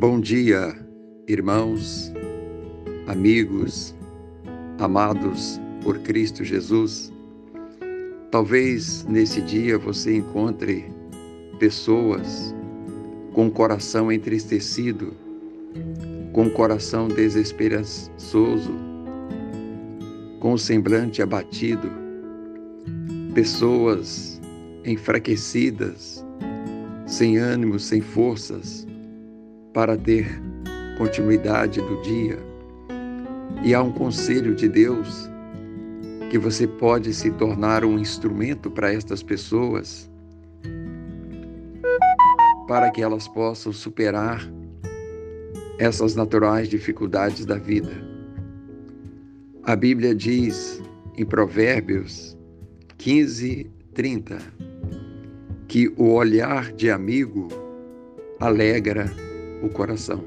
Bom dia, irmãos, amigos, amados por Cristo Jesus. Talvez nesse dia você encontre pessoas com o coração entristecido, com o coração desesperançoso, com o semblante abatido, pessoas enfraquecidas, sem ânimo, sem forças para ter continuidade do dia. E há um conselho de Deus que você pode se tornar um instrumento para estas pessoas, para que elas possam superar essas naturais dificuldades da vida. A Bíblia diz em Provérbios 15, 30 que o olhar de amigo alegra o coração.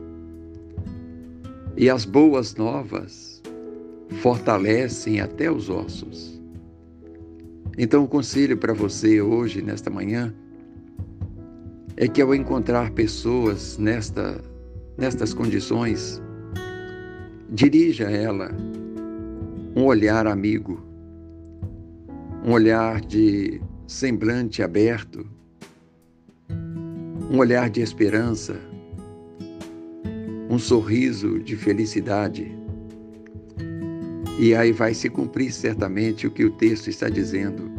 E as boas novas fortalecem até os ossos. Então, o conselho para você hoje, nesta manhã, é que ao encontrar pessoas nesta, nestas condições, dirija a ela um olhar amigo, um olhar de semblante aberto, um olhar de esperança, um sorriso de felicidade. E aí vai se cumprir certamente o que o texto está dizendo.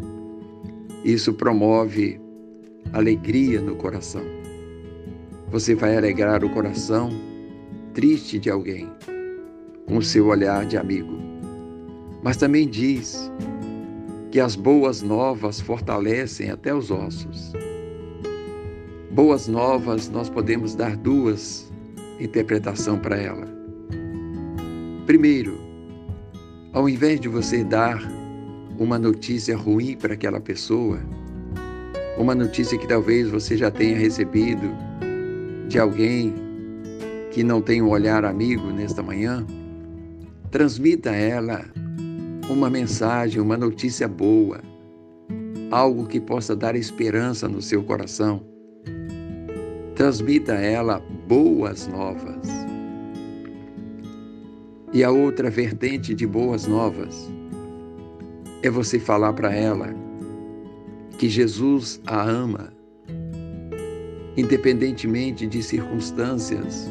Isso promove alegria no coração. Você vai alegrar o coração triste de alguém com o seu olhar de amigo. Mas também diz que as boas novas fortalecem até os ossos. Boas novas nós podemos dar duas interpretação para ela. Primeiro, ao invés de você dar uma notícia ruim para aquela pessoa, uma notícia que talvez você já tenha recebido de alguém que não tem um olhar amigo nesta manhã, transmita a ela uma mensagem, uma notícia boa, algo que possa dar esperança no seu coração transmita a ela boas novas. E a outra vertente de boas novas é você falar para ela que Jesus a ama, independentemente de circunstâncias,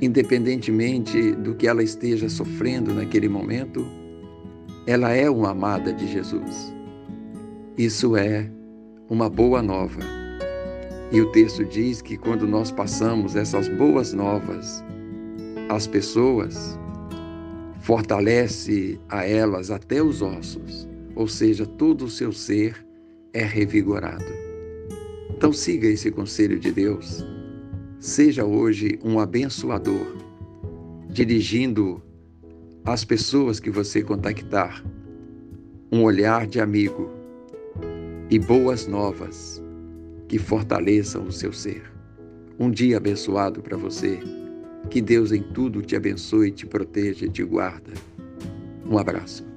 independentemente do que ela esteja sofrendo naquele momento, ela é uma amada de Jesus. Isso é uma boa nova e o texto diz que quando nós passamos essas boas novas às pessoas, fortalece a elas até os ossos, ou seja, todo o seu ser é revigorado. Então siga esse conselho de Deus. Seja hoje um abençoador, dirigindo às pessoas que você contactar um olhar de amigo e boas novas que fortaleçam o seu ser. Um dia abençoado para você. Que Deus em tudo te abençoe, te proteja e te guarda. Um abraço.